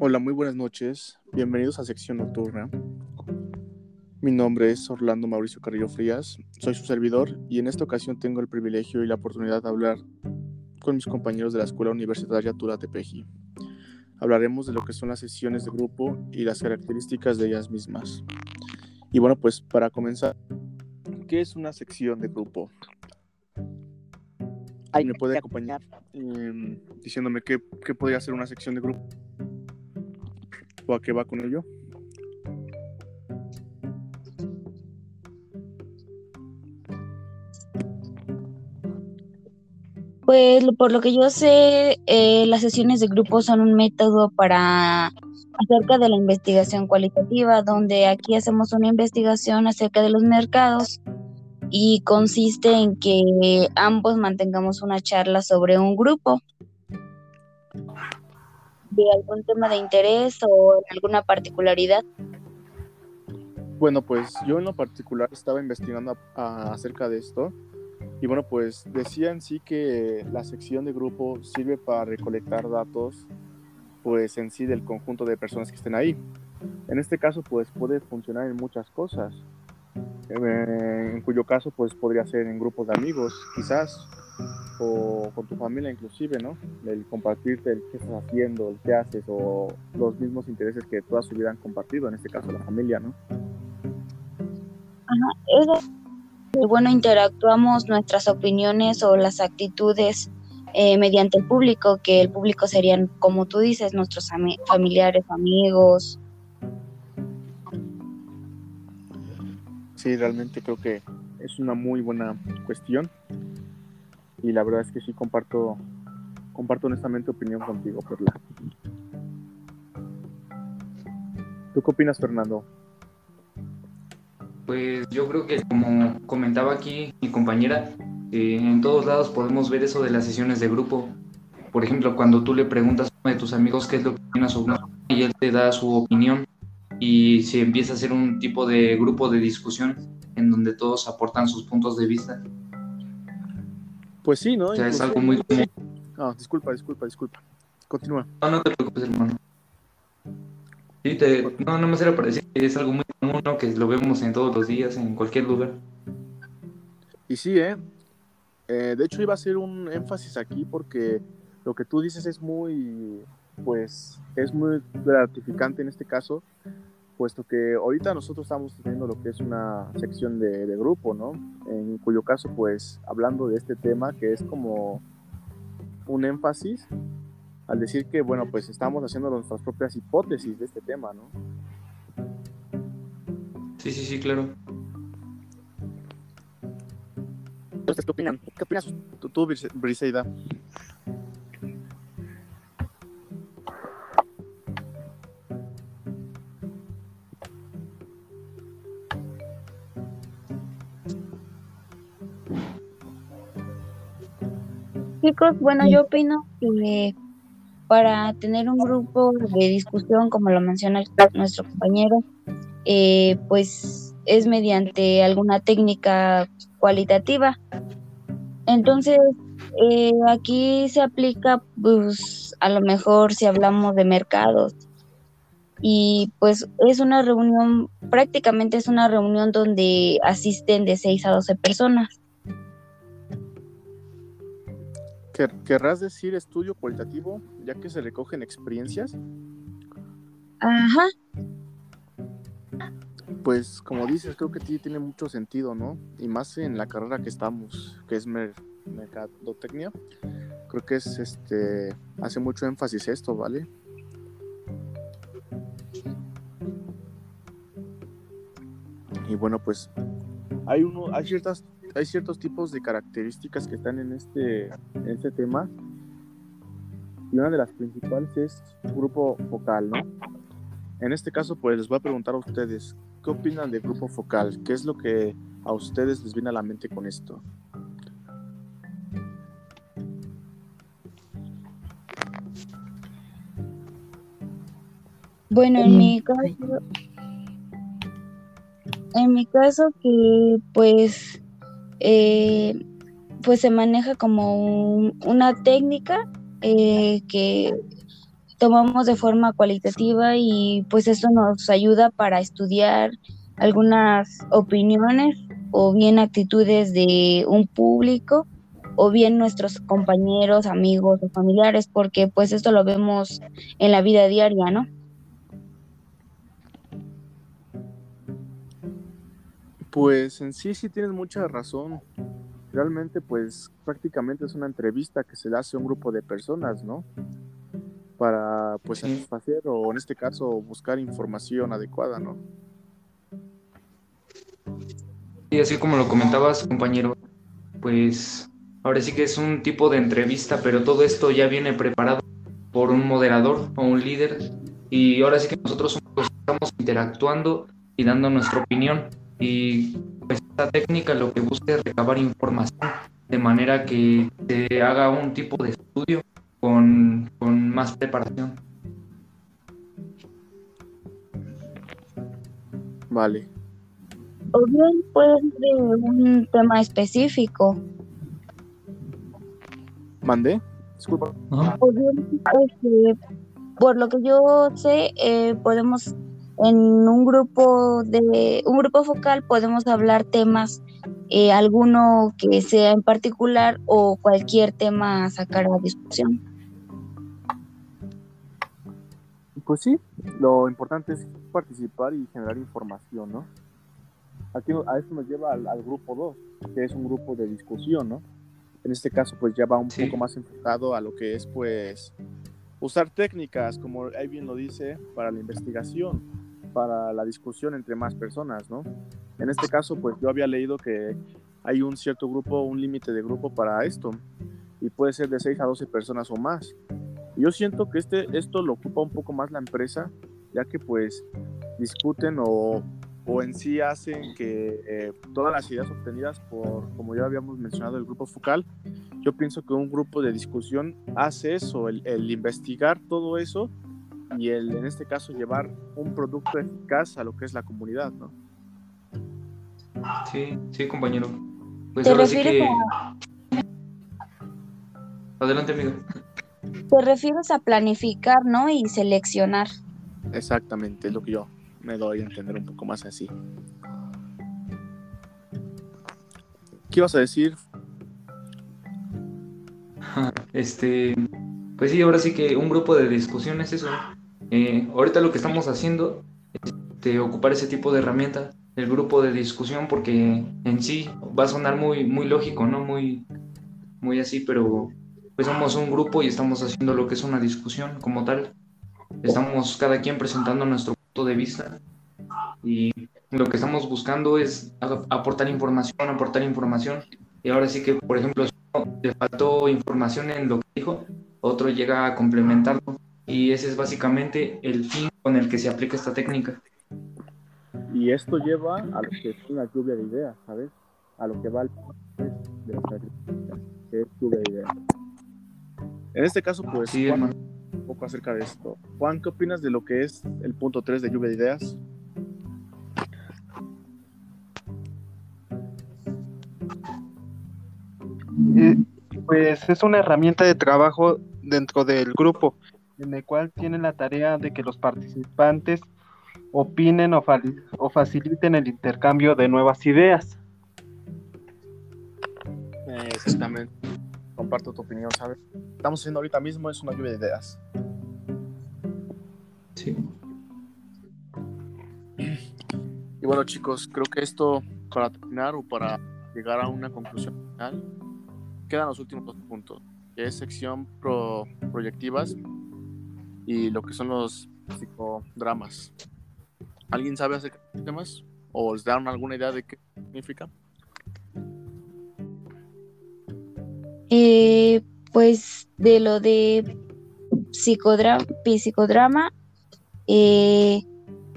Hola, muy buenas noches. Bienvenidos a Sección Nocturna. Mi nombre es Orlando Mauricio Carrillo Frías, soy su servidor y en esta ocasión tengo el privilegio y la oportunidad de hablar con mis compañeros de la Escuela Universitaria Tura Tepeji. Hablaremos de lo que son las sesiones de grupo y las características de ellas mismas. Y bueno, pues para comenzar, ¿qué es una sección de grupo? ¿Me puede acompañar em, diciéndome qué, qué podría ser una sección de grupo? O a qué va con ello? Pues por lo que yo sé, eh, las sesiones de grupo son un método para acerca de la investigación cualitativa, donde aquí hacemos una investigación acerca de los mercados y consiste en que ambos mantengamos una charla sobre un grupo algún tema de interés o alguna particularidad? Bueno, pues yo en lo particular estaba investigando acerca de esto y bueno, pues decía en sí que la sección de grupo sirve para recolectar datos pues en sí del conjunto de personas que estén ahí. En este caso pues puede funcionar en muchas cosas, eh, en cuyo caso pues podría ser en grupos de amigos quizás o con tu familia inclusive, ¿no? El compartirte el qué estás haciendo, el qué haces o los mismos intereses que toda su vida han compartido, en este caso la familia, ¿no? Ajá, es bueno, interactuamos nuestras opiniones o las actitudes eh, mediante el público, que el público serían, como tú dices, nuestros familiares, amigos. Sí, realmente creo que es una muy buena cuestión y la verdad es que sí comparto, comparto honestamente opinión contigo, Perla. ¿Tú qué opinas, Fernando? Pues yo creo que como comentaba aquí mi compañera, eh, en todos lados podemos ver eso de las sesiones de grupo. Por ejemplo, cuando tú le preguntas a uno de tus amigos qué es lo que opina sobre y él te da su opinión y se empieza a hacer un tipo de grupo de discusión en donde todos aportan sus puntos de vista. Pues sí, ¿no? O sea, es algo muy común. No, disculpa, disculpa, disculpa. Continúa. No, no te preocupes, hermano. Sí, te... no, no me será para decir que es algo muy común, ¿no? Que lo vemos en todos los días, en cualquier lugar. Y sí, ¿eh? ¿eh? De hecho, iba a hacer un énfasis aquí porque lo que tú dices es muy, pues, es muy gratificante en este caso, puesto que ahorita nosotros estamos teniendo lo que es una sección de, grupo, ¿no? En cuyo caso, pues, hablando de este tema, que es como un énfasis al decir que, bueno, pues estamos haciendo nuestras propias hipótesis de este tema, ¿no? Sí, sí, sí, claro. Entonces, ¿qué opinan? ¿Qué opinas tú, tú Briseida? Chicos, bueno, yo opino que para tener un grupo de discusión, como lo menciona nuestro compañero, eh, pues es mediante alguna técnica cualitativa. Entonces, eh, aquí se aplica, pues, a lo mejor si hablamos de mercados. Y pues es una reunión, prácticamente es una reunión donde asisten de 6 a 12 personas. ¿Querrás decir estudio cualitativo, ya que se recogen experiencias? Ajá. Pues como dices, creo que tiene mucho sentido, ¿no? Y más en la carrera que estamos, que es mercadotecnia. Creo que es este hace mucho énfasis esto, ¿vale? Y bueno, pues hay uno, hay ciertas hay ciertos tipos de características que están en este, en este tema y una de las principales es grupo focal, ¿no? En este caso, pues les voy a preguntar a ustedes, ¿qué opinan de grupo focal? ¿Qué es lo que a ustedes les viene a la mente con esto? Bueno, en mi caso, en mi caso que pues eh, pues se maneja como una técnica eh, que tomamos de forma cualitativa y pues esto nos ayuda para estudiar algunas opiniones o bien actitudes de un público o bien nuestros compañeros, amigos o familiares, porque pues esto lo vemos en la vida diaria, ¿no? Pues en sí sí tienes mucha razón. Realmente pues prácticamente es una entrevista que se le hace a un grupo de personas, ¿no? Para pues satisfacer o en este caso buscar información adecuada, ¿no? Y así como lo comentabas, compañero, pues ahora sí que es un tipo de entrevista, pero todo esto ya viene preparado por un moderador o un líder y ahora sí que nosotros estamos interactuando y dando nuestra opinión y pues, esta técnica lo que busca es recabar información de manera que se haga un tipo de estudio con, con más preparación. Vale. O bien puede ser de un tema específico. ¿Mandé? Disculpa. O bien, este, por lo que yo sé, eh, podemos en un grupo de un grupo focal podemos hablar temas eh, alguno que sea en particular o cualquier tema a sacar a discusión. Pues sí, lo importante es participar y generar información, ¿no? Aquí a esto nos lleva al, grupo 2, que es un grupo de discusión, ¿no? En este caso, pues ya va un poco más enfocado a lo que es, pues, usar técnicas, como ahí bien lo dice, para la investigación para la discusión entre más personas, ¿no? En este caso, pues yo había leído que hay un cierto grupo, un límite de grupo para esto, y puede ser de 6 a 12 personas o más. yo siento que este, esto lo ocupa un poco más la empresa, ya que pues discuten o, o en sí hacen que eh, todas las ideas obtenidas por, como ya habíamos mencionado, el grupo focal, yo pienso que un grupo de discusión hace eso, el, el investigar todo eso y el, en este caso, llevar un producto eficaz a lo que es la comunidad, ¿no? Sí, sí, compañero. Pues ahora sí que... Adelante, amigo. Te refieres a planificar, ¿no? Y seleccionar. Exactamente, es lo que yo me doy a entender un poco más así. ¿Qué ibas a decir? Este, pues sí, ahora sí que un grupo de discusión es eso, eh, ahorita lo que estamos haciendo es este, ocupar ese tipo de herramienta, el grupo de discusión, porque en sí va a sonar muy, muy lógico, ¿no? Muy, muy así, pero pues somos un grupo y estamos haciendo lo que es una discusión como tal. Estamos cada quien presentando nuestro punto de vista y lo que estamos buscando es aportar información, aportar información. Y ahora sí que, por ejemplo, si le faltó información en lo que dijo, otro llega a complementarlo y ese es básicamente el fin con el que se aplica esta técnica. Y esto lleva a lo que es una lluvia de ideas, ¿sabes? A lo que va al de la que es lluvia de ideas. En este caso, pues, sí, un poco acerca de esto. Juan, ¿qué opinas de lo que es el punto 3 de lluvia de ideas? Eh, pues es una herramienta de trabajo dentro del grupo en el cual tienen la tarea de que los participantes opinen o, faciliten el intercambio de nuevas ideas. exactamente. Comparto tu opinión, ¿sabes? Estamos haciendo ahorita mismo es una lluvia de ideas. Sí. Y bueno, chicos, creo que esto, para terminar o para llegar a una conclusión final, quedan los últimos dos puntos, que es sección pro proyectivas y lo que son los psicodramas. ¿Alguien sabe acerca de temas? ¿O les dan alguna idea de qué significa? Eh, pues de lo de psicodrama, psicodrama eh,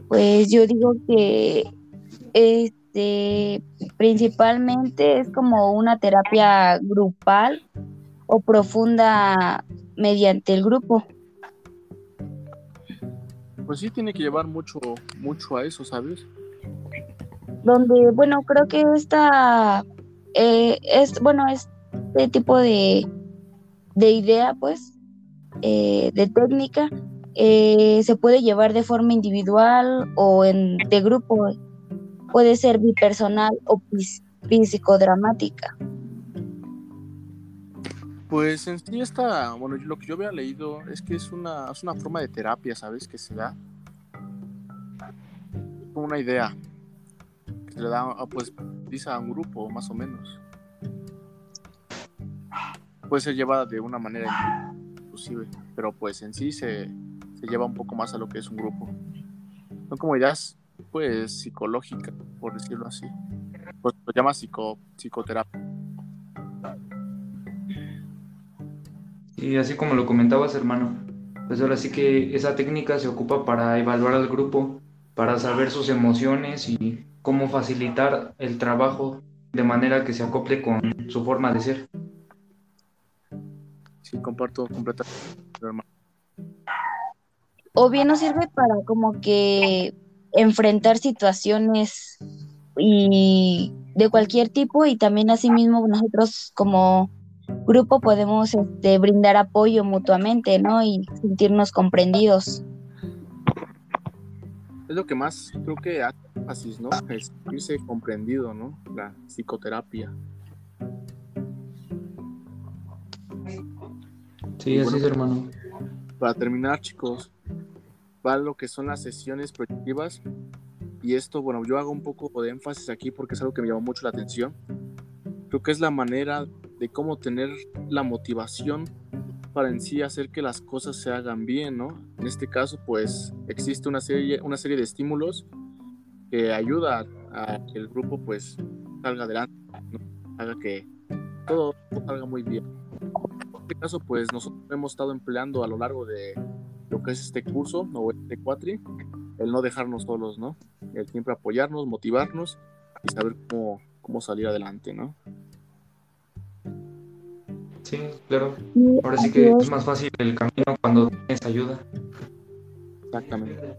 pues yo digo que este principalmente es como una terapia grupal o profunda mediante el grupo pues sí tiene que llevar mucho, mucho a eso, ¿sabes? Donde, bueno, creo que esta, eh, es, bueno, este tipo de, de idea, pues, eh, de técnica, eh, se puede llevar de forma individual o en, de grupo. Puede ser bipersonal o psicodramática. Pues en sí está, bueno, lo que yo había leído es que es una, es una forma de terapia, ¿sabes? Que se da como una idea que se le da, ah, pues, a un grupo, más o menos. Puede ser llevada de una manera inclusive, pero pues en sí se, se lleva un poco más a lo que es un grupo. Son como ideas, pues, psicológicas, por decirlo así. Pues lo llama psico, psicoterapia. Y así como lo comentabas, hermano, pues ahora sí que esa técnica se ocupa para evaluar al grupo, para saber sus emociones y cómo facilitar el trabajo de manera que se acople con su forma de ser. Sí, comparto completamente, hermano. O bien nos sirve para como que enfrentar situaciones y de cualquier tipo y también asimismo nosotros como grupo podemos este, brindar apoyo mutuamente, ¿no? Y sentirnos comprendidos. Es lo que más creo que hace énfasis, ¿no? Es sentirse comprendido, ¿no? La psicoterapia. Sí, así es, hermano. Para terminar, chicos, va lo que son las sesiones proyectivas. Y esto, bueno, yo hago un poco de énfasis aquí porque es algo que me llamó mucho la atención. Creo que es la manera de cómo tener la motivación para en sí hacer que las cosas se hagan bien, ¿no? En este caso, pues existe una serie, una serie de estímulos que ayuda a que el grupo pues salga adelante, ¿no? haga que todo salga muy bien. En este caso, pues nosotros hemos estado empleando a lo largo de lo que es este curso o este cuatri, el no dejarnos solos, ¿no? El siempre apoyarnos, motivarnos y saber cómo, cómo salir adelante, ¿no? Sí, claro. Ahora sí que es más fácil el camino cuando tienes ayuda. Exactamente.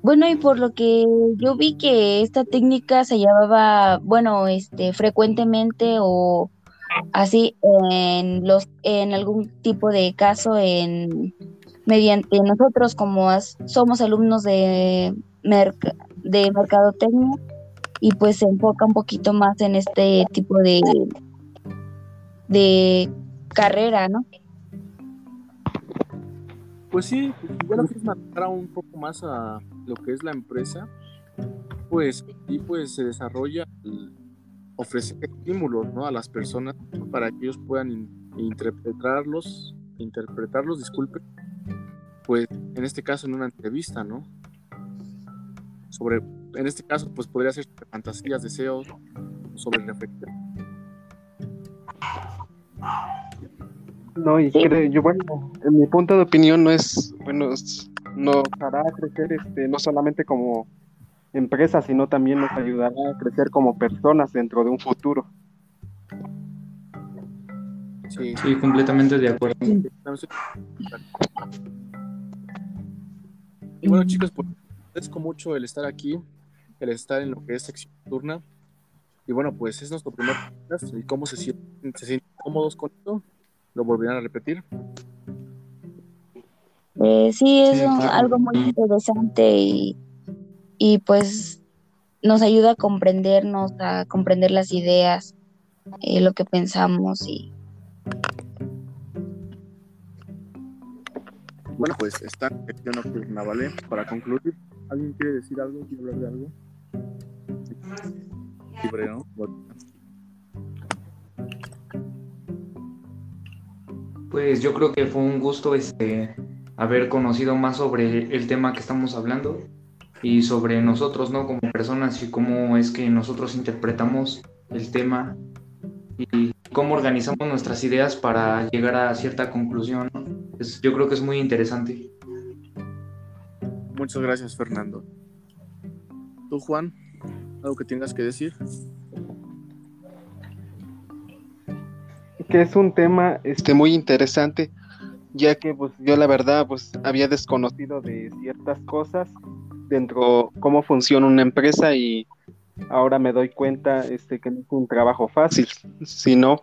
Bueno, y por lo que yo vi que esta técnica se llevaba, bueno, este, frecuentemente o así en los, en algún tipo de caso, en mediante nosotros como somos alumnos de de mercadotecnia y pues se enfoca un poquito más en este tipo de de carrera, ¿no? Pues sí, si ya lo quieres matar un poco más a lo que es la empresa, pues y pues se desarrolla ofrecer estímulos ¿no? a las personas para que ellos puedan interpretarlos, interpretarlos, disculpe, pues en este caso en una entrevista, ¿no? Sobre, en este caso, pues podría ser fantasías, deseos, sobre reflexión no, y yo, bueno, en mi punto de opinión no es, bueno, nos hará crecer este, no solamente como empresa, sino también nos ayudará a crecer como personas dentro de un futuro. Sí, sí completamente de acuerdo. Y bueno, chicos, pues agradezco mucho el estar aquí, el estar en lo que es sección turna. Y bueno, pues es nuestro primer podcast. ¿Y cómo se sienten? ¿Se sienten cómodos con esto? ¿Lo volverán a repetir? Eh, sí, es algo muy interesante y, y pues nos ayuda a comprendernos, a comprender las ideas, eh, lo que pensamos y... Bueno, pues esta nocturna, ¿vale? Para concluir, ¿alguien quiere decir algo? ¿Quiere hablar de algo? Pues yo creo que fue un gusto este haber conocido más sobre el tema que estamos hablando y sobre nosotros, ¿no? Como personas y cómo es que nosotros interpretamos el tema y cómo organizamos nuestras ideas para llegar a cierta conclusión. yo creo que es muy interesante. Muchas gracias, Fernando. ¿Tú, Juan? ¿Algo que tengas que decir? Que es un tema este, muy interesante, ya que pues, yo la verdad pues, había desconocido de ciertas cosas dentro cómo funciona una empresa y ahora me doy cuenta este, que no es un trabajo fácil, sino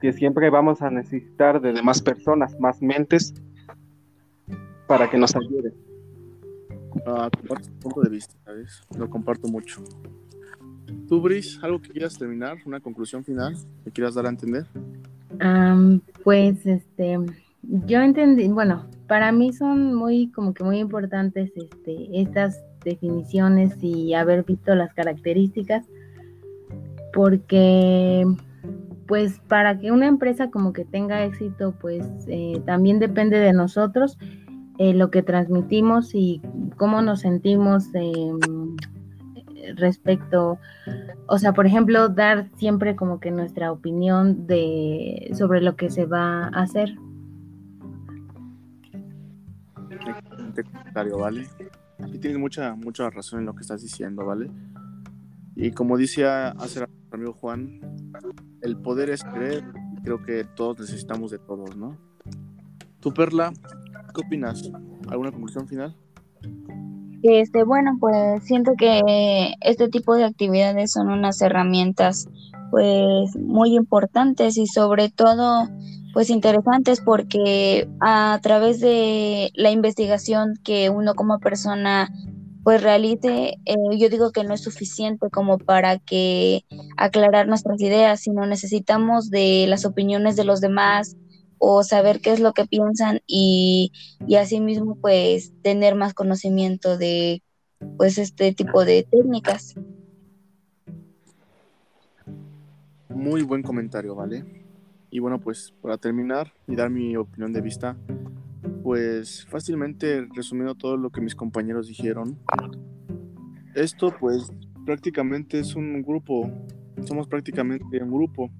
que siempre vamos a necesitar de demás personas, más mentes para que nos ayude. Ah, comparto tu punto de vista, ¿sabes? Lo comparto mucho. Tú, Brice, ¿algo que quieras terminar? ¿Una conclusión final que quieras dar a entender? Pues este, yo entendí, bueno, para mí son muy, como que muy importantes este, estas definiciones y haber visto las características, porque pues para que una empresa como que tenga éxito, pues eh, también depende de nosotros eh, lo que transmitimos y cómo nos sentimos em, respecto, o sea, por ejemplo, dar siempre como que nuestra opinión de sobre lo que se va a hacer. Comentario, ¿vale? Y tienes mucha, mucha razón en lo que estás diciendo, ¿vale? Y como decía hace rato mi amigo Juan, el poder es creer creo que todos necesitamos de todos, ¿no? Tú, Perla, ¿qué opinas? ¿Alguna conclusión final? Este, bueno, pues siento que este tipo de actividades son unas herramientas pues muy importantes y sobre todo pues interesantes porque a través de la investigación que uno como persona pues realice, eh, yo digo que no es suficiente como para que aclarar nuestras ideas, sino necesitamos de las opiniones de los demás o saber qué es lo que piensan y, y asimismo pues tener más conocimiento de pues este tipo de técnicas. Muy buen comentario, ¿vale? Y bueno, pues para terminar y dar mi opinión de vista, pues fácilmente resumiendo todo lo que mis compañeros dijeron, esto pues prácticamente es un grupo, somos prácticamente un grupo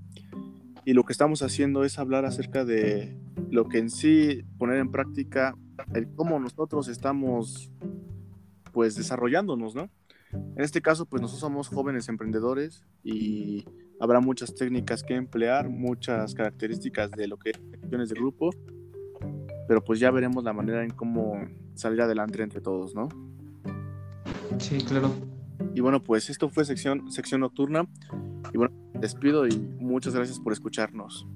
y lo que estamos haciendo es hablar acerca de lo que en sí poner en práctica, el cómo nosotros estamos pues desarrollándonos, ¿no? En este caso pues nosotros somos jóvenes emprendedores y habrá muchas técnicas que emplear, muchas características de lo que es acciones de grupo, pero pues ya veremos la manera en cómo salir adelante entre todos, ¿no? Sí, claro. Y bueno, pues esto fue sección, sección nocturna. Y bueno, despido y muchas gracias por escucharnos.